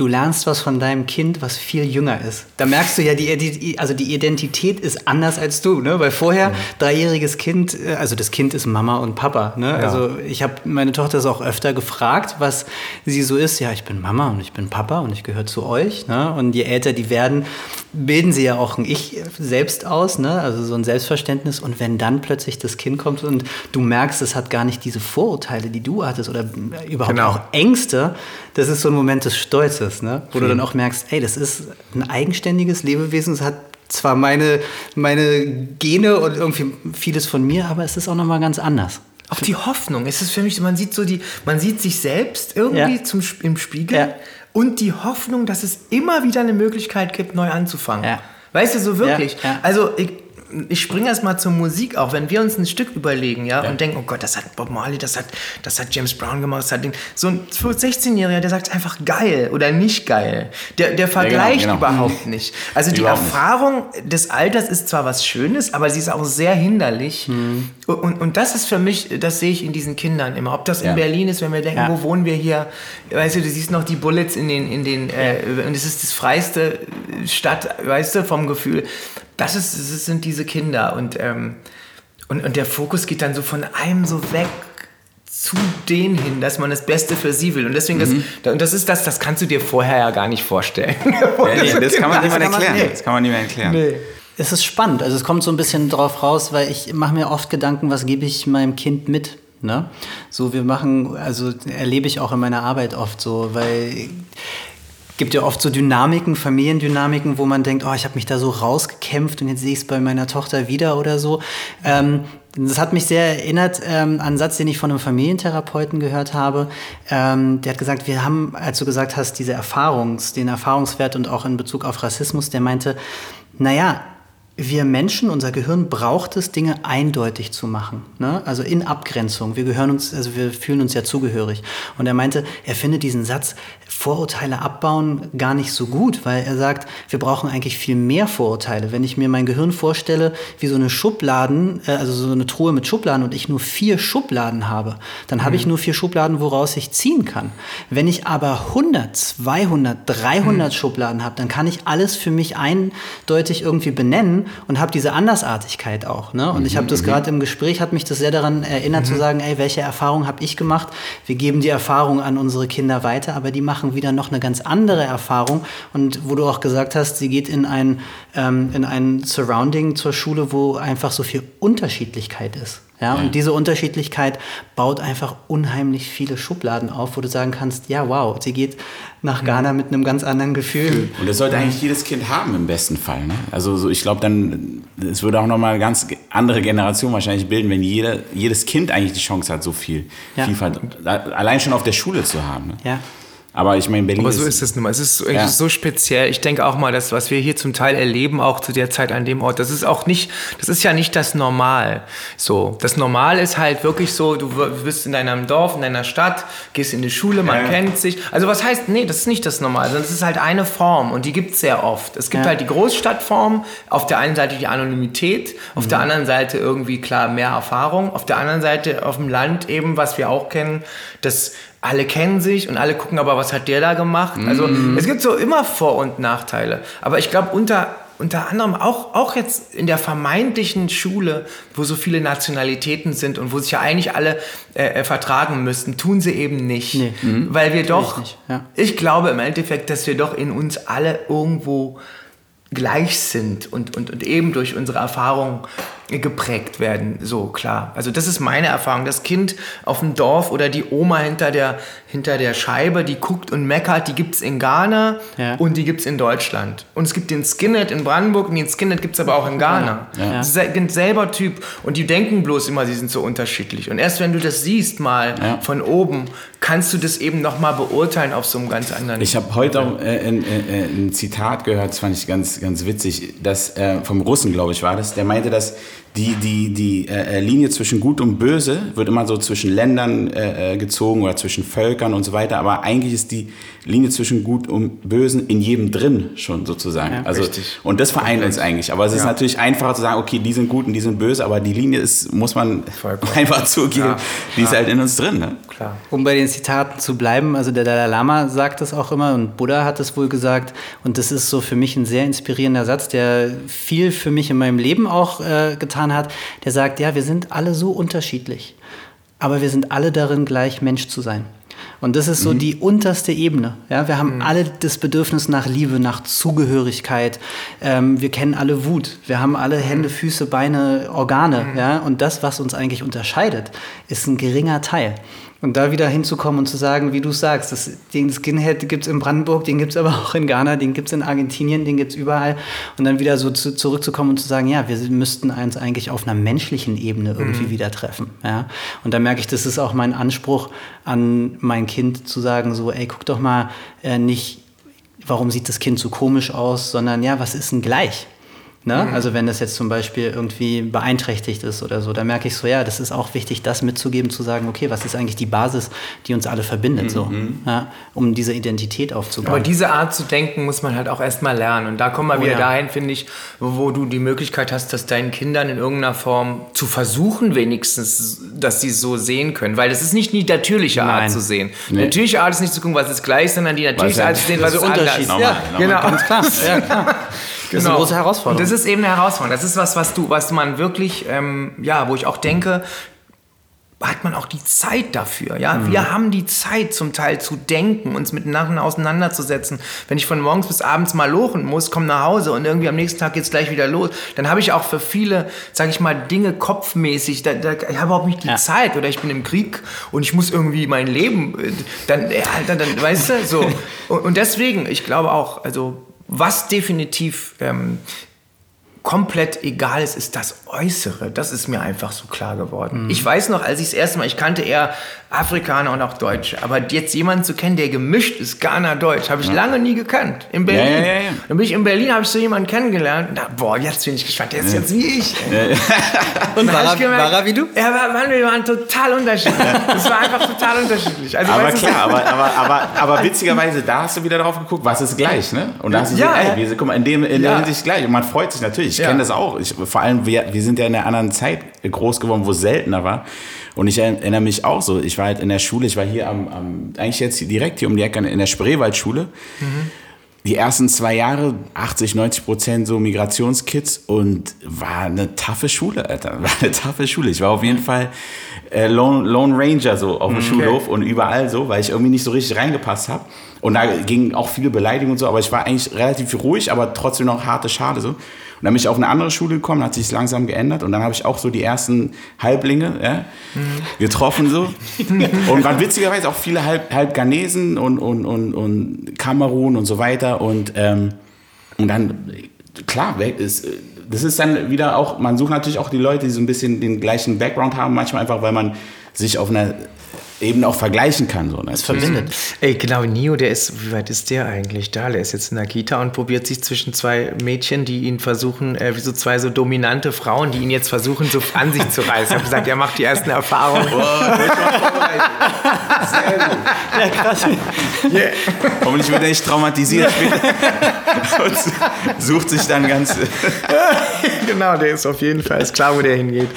du lernst was von deinem Kind, was viel jünger ist. Da merkst du ja, die, also die Identität ist anders als du, ne? Weil vorher, dreijähriges Kind, äh, also das Kind ist Mama und Papa, ne? Also ich habe meine Tochter ist auch öfter gefragt, was sie so ist. Ja, ich bin Mama und ich bin Papa und ich gehöre zu euch, ne? Und je älter die werden, bilden sie ja auch ein Ich selbst aus, ne? Also so ein Selbstverständnis. Und wenn dann plötzlich das Kind kommt und du merkst, es hat gar nicht diese Vorurteile, die du hattest oder überhaupt
Genau.
auch Ängste, das ist so ein Moment des Stolzes, ne? wo du dann auch merkst, ey, das ist ein eigenständiges Lebewesen, es hat zwar meine, meine Gene und irgendwie vieles von mir, aber es ist auch nochmal ganz anders.
Auch die Hoffnung. Es ist für mich, man sieht so die, man sieht sich selbst irgendwie
Ja.
zum, im Spiegel
Ja.
und die Hoffnung, dass es immer wieder eine Möglichkeit gibt, neu anzufangen.
Ja.
Weißt du, so wirklich. Also ich, ich springe erst mal zur Musik auch, wenn wir uns ein Stück überlegen, ja,
Ja.
und denken, oh Gott, das hat Bob Marley, das hat, das hat James Brown gemacht, das hat den, so ein 16-Jähriger, der sagt einfach geil oder nicht geil. Der, der vergleicht
genau.
überhaupt nicht. Also die
Überhaupt nicht.
Erfahrung des Alters ist zwar was Schönes, aber sie ist auch sehr hinderlich.
Mhm.
Und, und das ist für mich, das sehe ich in diesen Kindern immer. Ob das in
Ja.
Berlin ist, wenn wir denken,
Ja.
wo wohnen wir hier? Weißt du, du siehst noch die Bullets in den, in den, äh, und es ist das freiste Stadt, weißt du, vom Gefühl. Das, ist, das sind diese Kinder. Und, ähm, und, und der Fokus geht dann so von einem so weg zu denen hin, dass man das Beste für sie will. Und deswegen,
Mhm.
das, und das ist das, das kannst du dir vorher ja gar nicht vorstellen. [laughs]
Ja, nee, das kann man nicht mehr
kann man-
erklären.
nee.
Das kann man nicht mehr erklären.
Nee.
Es ist spannend, also es kommt so ein bisschen drauf raus, weil ich mache mir oft Gedanken, was gebe ich meinem Kind mit? Ne? So, wir machen, also erlebe ich auch in meiner Arbeit oft so, weil gibt ja oft so Dynamiken, Familiendynamiken, wo man denkt, oh, ich habe mich da so rausgekämpft und jetzt sehe ich es bei meiner Tochter wieder oder so. Ähm, das hat mich sehr erinnert ähm, an einen Satz, den ich von einem Familientherapeuten gehört habe. Ähm, der hat gesagt, wir haben, als du gesagt hast, diese Erfahrungs, den Erfahrungswert und auch in Bezug auf Rassismus, der meinte, naja, wir Menschen, unser Gehirn braucht es, Dinge eindeutig zu machen. Ne? Also in Abgrenzung. Wir gehören uns, also wir fühlen uns ja zugehörig. Und er meinte, er findet diesen Satz, Vorurteile abbauen, gar nicht so gut, weil er sagt, wir brauchen eigentlich viel mehr Vorurteile. Wenn ich mir mein Gehirn vorstelle, wie so eine Schubladen, äh, also so eine Truhe mit Schubladen und ich nur vier Schubladen habe, dann habe ich nur vier Schubladen, woraus ich ziehen kann. Wenn ich aber 100, 200, 300 Schubladen habe, dann kann ich alles für mich eindeutig irgendwie benennen und habe diese Andersartigkeit auch. Ne? Und ich habe das gerade im Gespräch, hat mich das sehr daran erinnert zu sagen, ey, welche Erfahrung habe ich gemacht? Wir geben die Erfahrung an unsere Kinder weiter, aber die machen wieder noch eine ganz andere Erfahrung. Und wo du auch gesagt hast, sie geht in ein, ähm, in ein Surrounding zur Schule, wo einfach so viel Unterschiedlichkeit ist. Ja, und diese Unterschiedlichkeit baut einfach unheimlich viele Schubladen auf, wo du sagen kannst, ja, wow, sie geht nach Ghana mit einem ganz anderen Gefühl.
Und das sollte eigentlich jedes Kind haben im besten Fall. Ne? Also so, ich glaube dann, es würde auch nochmal eine ganz andere Generation wahrscheinlich bilden, wenn jeder, jedes Kind eigentlich die Chance hat, so viel
Ja.
Vielfalt allein schon auf der Schule zu haben. Ne?
Ja.
Aber ich meine, Berlin
Aber so ist es nun mal. Es ist so,
Ja.
so speziell. Ich denke auch mal, das, was wir hier zum Teil erleben, auch zu der Zeit an dem Ort, das ist auch nicht, das ist ja nicht das Normal. So, das Normal ist halt wirklich so, du bist in deinem Dorf, in deiner Stadt, gehst in die Schule, man
Ja.
kennt sich. Also was heißt, nee, das ist nicht das Normal, sondern es ist halt eine Form und die gibt es sehr oft. Es gibt
Ja.
halt die Großstadtform, auf der einen Seite die Anonymität, auf der anderen Seite irgendwie klar mehr Erfahrung, auf der anderen Seite auf dem Land eben, was wir auch kennen, das alle kennen sich und alle gucken aber, was hat der da gemacht? Also es gibt so immer Vor- und Nachteile. Aber ich glaube, unter, unter anderem auch, auch jetzt in der vermeintlichen Schule, wo so viele Nationalitäten sind und wo sich ja eigentlich alle äh, äh, vertragen müssten, tun sie eben nicht.
Nee.
Weil wir doch,
nicht, ja.
ich glaube im Endeffekt, dass wir doch in uns alle irgendwo gleich sind und, und, und eben durch unsere Erfahrung geprägt werden. So, klar. Also das ist meine Erfahrung. Das Kind auf dem Dorf oder die Oma hinter der, hinter der Scheibe, die guckt und meckert, die gibt's in Ghana
Ja.
und die gibt's in Deutschland. Und es gibt den Skinhead in Brandenburg und den Skinhead gibt's aber auch in Ghana.
Ja.
Das ist ein selber Typ. Und die denken bloß immer, sie sind so unterschiedlich. Und erst wenn du das siehst mal
Ja.
von oben, kannst du das eben nochmal beurteilen auf so einem ganz anderen
Ich habe heute auch, äh, ein, äh, ein Zitat gehört, das fand ich ganz, ganz witzig, das, äh, vom Russen, glaube ich, war das. Der meinte, dass die, die, die äh, Linie zwischen Gut und Böse wird immer so zwischen Ländern äh, äh, gezogen oder zwischen Völkern und so weiter, aber eigentlich ist die Linie zwischen Gut und Bösen in jedem drin schon sozusagen.
Ja,
also,
richtig.
Und das vereint uns eigentlich. Aber es ist
Ja.
natürlich einfacher zu sagen, okay, die sind gut und die sind böse, aber die Linie ist, muss man
Vollkommen. [laughs]
einfach zugeben,
Ja.
die ist halt in uns drin. Ne?
Klar.
Um bei den Zitaten zu bleiben, also der Dalai Lama sagt das auch immer und Buddha hat es wohl gesagt und das ist so für mich ein sehr inspirierender Satz, der viel für mich in meinem Leben auch äh, getan hat. Der sagt, ja, wir sind alle so unterschiedlich, aber wir sind alle darin gleich Mensch zu sein. Und das ist so die unterste Ebene. Ja, wir haben alle das Bedürfnis nach Liebe, nach Zugehörigkeit. Ähm, wir kennen alle Wut. Wir haben alle Hände, Füße, Beine, Organe. Ja, und das, was uns eigentlich unterscheidet, ist ein geringer Teil. Und da wieder hinzukommen und zu sagen, wie du sagst, das, den Skinhead gibt es in Brandenburg, den gibt es aber [laughs] auch in Ghana, den gibt es in Argentinien, den gibt es überall. Und dann wieder so zu, zurückzukommen und zu sagen, ja, wir müssten uns eigentlich auf einer menschlichen Ebene irgendwie wieder treffen. Ja? Und da merke ich, das ist auch mein Anspruch an mein Kind zu sagen, so, ey, guck doch mal äh, nicht, warum sieht das Kind so komisch aus, sondern ja, was ist denn gleich? Ne? Also wenn das jetzt zum Beispiel irgendwie beeinträchtigt ist oder so, da merke ich so, ja, das ist auch wichtig, das mitzugeben, zu sagen, okay, was ist eigentlich die Basis, die uns alle verbindet, so, ja, um diese Identität aufzubauen.
Aber diese Art zu denken muss man halt auch erstmal lernen. Und da kommen wir
Oh
wieder
ja.
dahin, finde ich, wo, du die Möglichkeit hast, das deinen Kindern in irgendeiner Form zu versuchen, wenigstens, dass sie es so sehen können. Weil das ist nicht die natürliche Art
Nein.
zu sehen. Die
Nee.
natürliche Art ist nicht zu gucken, was ist gleich, sondern die natürliche Art zu sehen, was ist anders. Ja,
normal.
genau.
Ganz klar, [laughs] ja, klar. Das ist eine große Herausforderung.
Das ist eben eine Herausforderung. Das ist was, was du, was man wirklich, ähm, ja, wo ich auch denke, hat man auch die Zeit dafür. Ja,
Mhm.
wir haben die Zeit zum Teil zu denken, uns miteinander auseinanderzusetzen. Wenn ich von morgens bis abends mal lochen muss, komme nach Hause und irgendwie am nächsten Tag geht's gleich wieder los, dann habe ich auch für viele, sage ich mal, Dinge kopfmäßig. Da, da, ich habe überhaupt nicht die
Ja.
Zeit oder ich bin im Krieg und ich muss irgendwie mein Leben, äh, dann, ja, dann, dann weißt du, so. [laughs] Und, und deswegen, ich glaube auch, also was definitiv ähm, komplett egal ist, ist das Äußere. Das ist mir einfach so klar geworden. Ich weiß noch, als ich das erste Mal, ich kannte eher Afrikaner und auch Deutsche, aber jetzt jemanden zu kennen, der gemischt ist, Ghana-Deutsch, habe ich lange nie gekannt. In Berlin.
Ja, ja, ja, ja.
Dann bin ich in Berlin, habe ich so jemanden kennengelernt. Na, boah, jetzt bin ich gespannt, der ist jetzt wie ich. [laughs]
Und
Dann
war,
ich gemerkt,
war wie du?
Ja, war, waren, wir waren total unterschiedlich. Es war einfach total unterschiedlich. Also,
Aber klar, aber, aber, aber, aber witzigerweise, da hast du wieder drauf geguckt, was ist gleich, ne? Und da hast du
Ja,
gesagt,
ja.
ey, wir guck mal, in, dem, in
Ja.
der Hinsicht gleich. Und man freut sich natürlich. Ich
Ja.
kenne das auch. Ich, vor allem, wir, wir sind ja in einer anderen Zeit groß geworden, wo es seltener war. Und ich erinnere mich auch so, ich war halt in der Schule, ich war hier am, am eigentlich jetzt direkt hier um die Ecke in der Spreewaldschule. Die ersten zwei Jahre, 80, 90 Prozent so Migrationskids und war eine taffe Schule, Alter. [laughs] War eine taffe Schule. Ich war auf jeden Fall äh, Lone, Lone Ranger so auf dem Schulhof und überall so, weil ich irgendwie nicht so richtig reingepasst habe. Und da gingen auch viele Beleidigungen und so, aber ich war eigentlich relativ ruhig, aber trotzdem noch harte Schale so. Und dann bin ich auf eine andere Schule gekommen, hat sich langsam geändert und dann habe ich auch so die ersten Halblinge ja, getroffen so. [laughs] und waren witzigerweise auch viele halb, halb Ghanesen und, und, und, und Kamerun und so weiter und, ähm, und dann, klar, ist, das ist dann wieder auch, man sucht natürlich auch die Leute, die so ein bisschen den gleichen Background haben, manchmal einfach, weil man sich auf einer Ebene auch vergleichen kann. So, ne?
Das verbindet.
Ey, genau, Nio, der ist, wie weit ist der eigentlich da? Der ist jetzt in der Kita und probiert sich zwischen zwei Mädchen, die ihn versuchen, äh, wie so zwei so dominante Frauen, die ihn jetzt versuchen, so an sich zu reißen. Ich habe gesagt, er macht die ersten Erfahrungen.
Ja, krass. [laughs]
Hoffentlich wird er nicht traumatisiert und [laughs] sucht sich dann ganz. [laughs]
genau, der ist auf jeden Fall ist klar, wo der hingeht.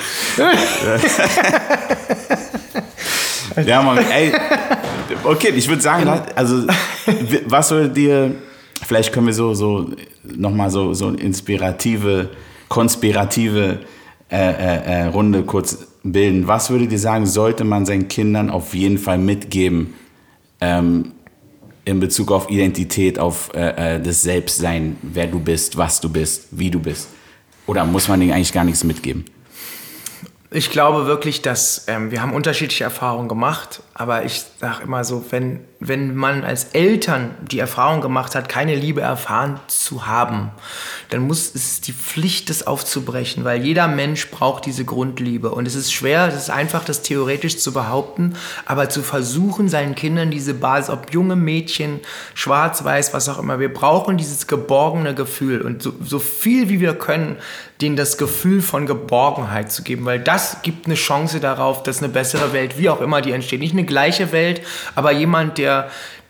Ja, Mann, ey. Okay, ich würde sagen, also, was würde dir, vielleicht können wir so, so nochmal so, so inspirative, konspirative äh, äh, äh, Runde kurz bilden. Was würde dir sagen, sollte man seinen Kindern auf jeden Fall mitgeben ähm, in Bezug auf Identität, auf äh, äh, das Selbstsein, wer du bist, was du bist, wie du bist? Oder muss man denen eigentlich gar nichts mitgeben?
Ich glaube wirklich, dass ähm, wir haben unterschiedliche Erfahrungen gemacht, aber ich sage immer so, wenn, wenn man als Eltern die Erfahrung gemacht hat, keine Liebe erfahren zu haben, dann muss es die Pflicht, das aufzubrechen, weil jeder Mensch braucht diese Grundliebe. Und es ist schwer, es ist einfach, das theoretisch zu behaupten, aber zu versuchen, seinen Kindern diese Basis, ob junge Mädchen, schwarz, weiß, was auch immer, wir brauchen dieses geborgene Gefühl und so, so viel wie wir können, denen das Gefühl von Geborgenheit zu geben, weil das gibt eine Chance darauf, dass eine bessere Welt, wie auch immer die entsteht, nicht eine gleiche Welt, aber jemand, der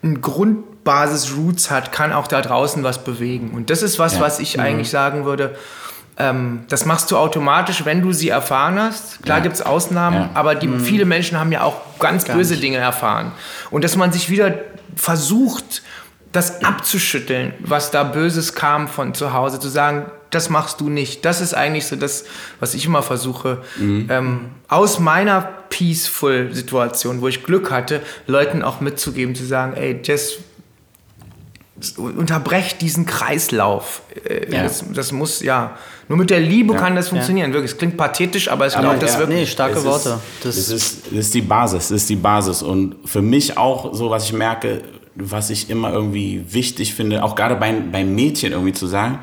ein Grundbasis-Roots hat, kann auch da draußen was bewegen. Und das ist was,
Ja.
was ich eigentlich sagen würde, ähm, das machst du automatisch, wenn du sie erfahren hast. Klar
Ja.
gibt es Ausnahmen,
Ja.
aber die, viele Menschen haben ja auch ganz böse Dinge erfahren. Und dass man sich wieder versucht, das abzuschütteln, was da Böses kam von zu Hause, zu sagen, das machst du nicht. Das ist eigentlich so das, was ich immer versuche, ähm, aus meiner Peaceful-Situation, wo ich Glück hatte, Leuten auch mitzugeben, zu sagen, ey, Jess, unterbrecht diesen Kreislauf. Äh,
Ja.
das, das muss, ja, nur mit der Liebe kann das funktionieren. Wirklich, es klingt pathetisch, aber ich glaube, das
ja,
wirklich.
Nee, starke
Es
Worte.
Ist,
Das-
das, ist, das ist die Basis, das ist die Basis. Und für mich auch so, was ich merke, was ich immer irgendwie wichtig finde, auch gerade bei, bei Mädchen irgendwie zu sagen,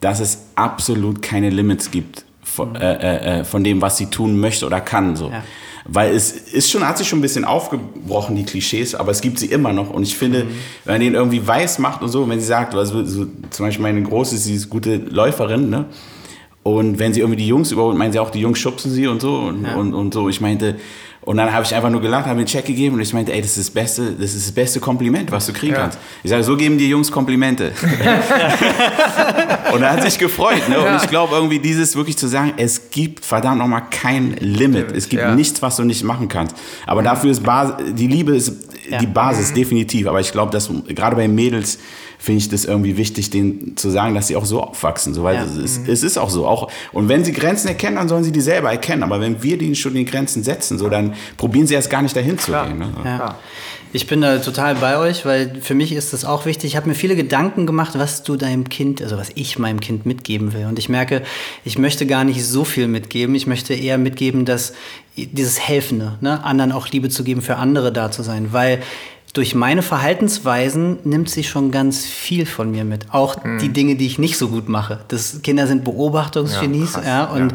dass es absolut keine Limits gibt von, äh, äh, von dem, was sie tun möchte oder kann. So.
Ja.
Weil es ist schon, hat sich schon ein bisschen aufgebrochen, die Klischees, aber es gibt sie immer noch. Und ich finde, wenn man denen irgendwie weiß macht und so, wenn sie sagt, also so, zum Beispiel meine Große, sie ist gute Läuferin, ne? Und wenn sie irgendwie die Jungs überholt, meinen sie auch, die Jungs schubsen sie und so und, und, und so. Ich meinte, und dann habe ich einfach nur gelacht, habe mir einen Check gegeben und ich meinte, ey, das ist das beste, das ist das beste Kompliment, was du kriegen
Ja.
kannst. Ich sage, so geben die Jungs Komplimente. [laughs] und er hat sich gefreut. Ne? Und ich glaube irgendwie dieses wirklich zu sagen, es gibt verdammt nochmal kein Limit. Es gibt
ja.
nichts, was du nicht machen kannst. Aber dafür ist Bas die Liebe ist
Ja.
die Basis, definitiv. Aber ich glaube, dass gerade bei Mädels finde ich das irgendwie wichtig, denen zu sagen, dass sie auch so aufwachsen. So, weil
Ja.
es, ist, es ist auch so. Auch, und wenn sie Grenzen erkennen, dann sollen sie die selber erkennen. Aber wenn wir denen schon die Grenzen setzen, so, dann probieren sie erst gar nicht dahin zu
Klar.
gehen. Ne?
Ja. Ich bin da total bei euch, weil für mich ist das auch wichtig. Ich habe mir viele Gedanken gemacht, was du deinem Kind, also was ich meinem Kind mitgeben will. Und ich merke, ich möchte gar nicht so viel mitgeben. Ich möchte eher mitgeben, dass dieses Helfende, ne, anderen auch Liebe zu geben, für andere da zu sein. Weil durch meine Verhaltensweisen nimmt sie schon ganz viel von mir mit. Auch
Mhm.
die Dinge, die ich nicht so gut mache. Das, Kinder sind Beobachtungsgenies.
Ja,
Ja, und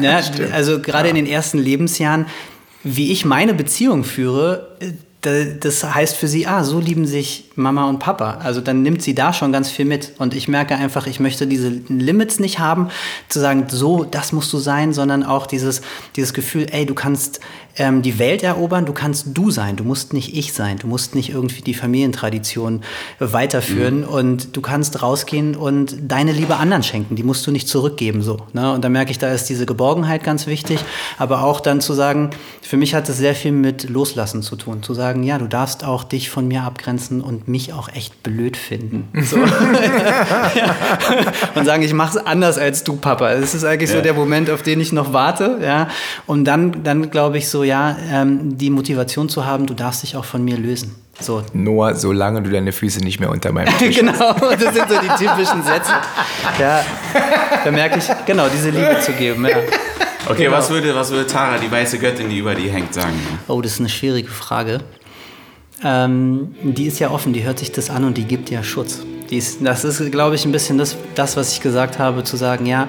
ja. [laughs] also gerade in den ersten Lebensjahren, wie ich meine Beziehung führe, äh, da- das heißt für sie, ah, so lieben sich Mama und Papa. Also dann nimmt sie da schon ganz viel mit. Und ich merke einfach, ich möchte diese Limits nicht haben, zu sagen, so, das musst du sein, sondern auch dieses, dieses Gefühl, ey, du kannst ähm, die Welt erobern, du kannst du sein, du musst nicht ich sein, du musst nicht irgendwie die Familientradition weiterführen und du kannst rausgehen und deine Liebe anderen schenken, die musst du nicht zurückgeben, so. Ne? Und da merke ich, da ist diese Geborgenheit ganz wichtig, aber auch dann zu sagen, für mich hat es sehr viel mit Loslassen zu tun, zu sagen, ja, du darfst auch dich von mir abgrenzen und mich auch echt blöd finden. So. [laughs] ja. Und sagen, ich mache es anders als du, Papa. Das ist eigentlich so
Ja.
der Moment, auf den ich noch warte, ja. Und dann, dann glaube ich so, ja, ähm, die Motivation zu haben, du darfst dich auch von mir lösen. So.
Nur solange du deine Füße nicht mehr unter meinem [laughs] Tisch
genau, das sind so die typischen Sätze. Ja, da merke ich, genau, diese Liebe zu geben, ja.
Okay,
Genau.
was, würde, was würde Tara, die weiße Göttin, die über die hängt, sagen?
Oh, das ist eine schwierige Frage. Ähm, die ist ja offen, die hört sich das an und die gibt ja Schutz. Ist, das ist, glaube ich, ein bisschen das, das, was ich gesagt habe, zu sagen, ja,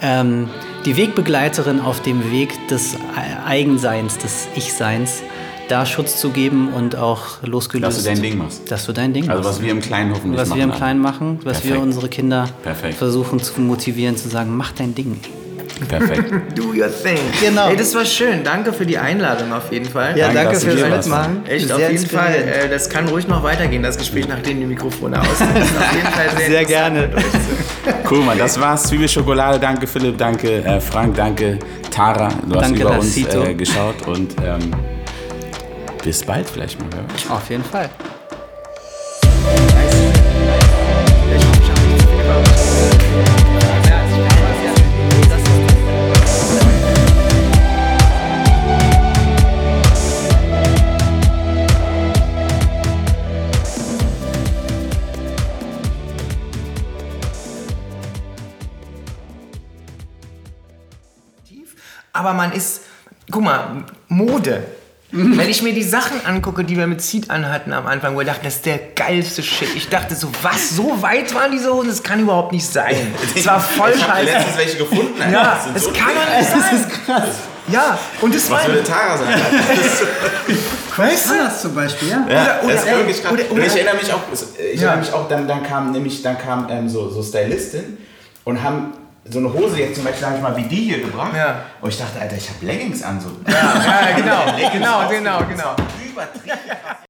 ähm, die Wegbegleiterin auf dem Weg des Eigenseins, des Ich-Seins, da Schutz zu geben und auch losgelöst.
Dass du dein Ding machst.
Dass du dein Ding
Also
machst.
was wir im Kleinen hoffentlich
was
machen.
wir im. Kleinen machen, was wir
Perfekt.
unsere Kinder
Perfekt.
versuchen zu motivieren, zu sagen, mach dein Ding.
Perfekt. [laughs]
Do your thing.
Genau.
Ey, das war schön. Danke für die Einladung auf jeden Fall.
Ja,
Danke,
danke fürs. Mitmachen.
Echt,
Sehr
auf jeden Fall. Äh, das kann ruhig noch weitergehen, das Gespräch, nachdem die Mikrofone aus sind. [laughs] Auf jeden Fall sehr,
Sehr gerne.
Cool, Mann. Das war's. Zwiebelschokolade. Danke, Philipp. Danke, äh, Frank. Danke, Tara. Du hast
Danke,
über uns äh, geschaut und ähm, bis bald vielleicht mal.
Auf jeden Fall.
Aber man ist, guck mal, Mode. Wenn ich mir die Sachen angucke, die wir mit Seed anhatten am Anfang, wo ich dachte, das ist der geilste Shit. Ich dachte so, was, so weit waren diese Hosen? Das kann überhaupt nicht sein. [laughs] Das war voll
Ich
scheiße.
letztens welche gefunden. Alter.
Ja,
Das
das
so
kann doch nicht sein. Das ist krass. Ja, und das
Was
war...
würde Tara sagen? [laughs]
Weißt du?
Das zum Beispiel, ja.
Ja,
Oder-
das ist
oder-
wirklich krass.
oder-
Und
oder-
ich erinnere mich auch, ich
Ja.
erinnere mich auch dann, dann kam nämlich, dann kam ähm, so, so Stylistin und haben so eine Hose jetzt zum Beispiel, sag ich mal, wie die hier gebracht.
Ja.
Und ich dachte, Alter, ich habe Leggings an. So.
Ja, [laughs] genau,
Leggings
genau,
ausgezogen.
genau, genau.
Übertrieben.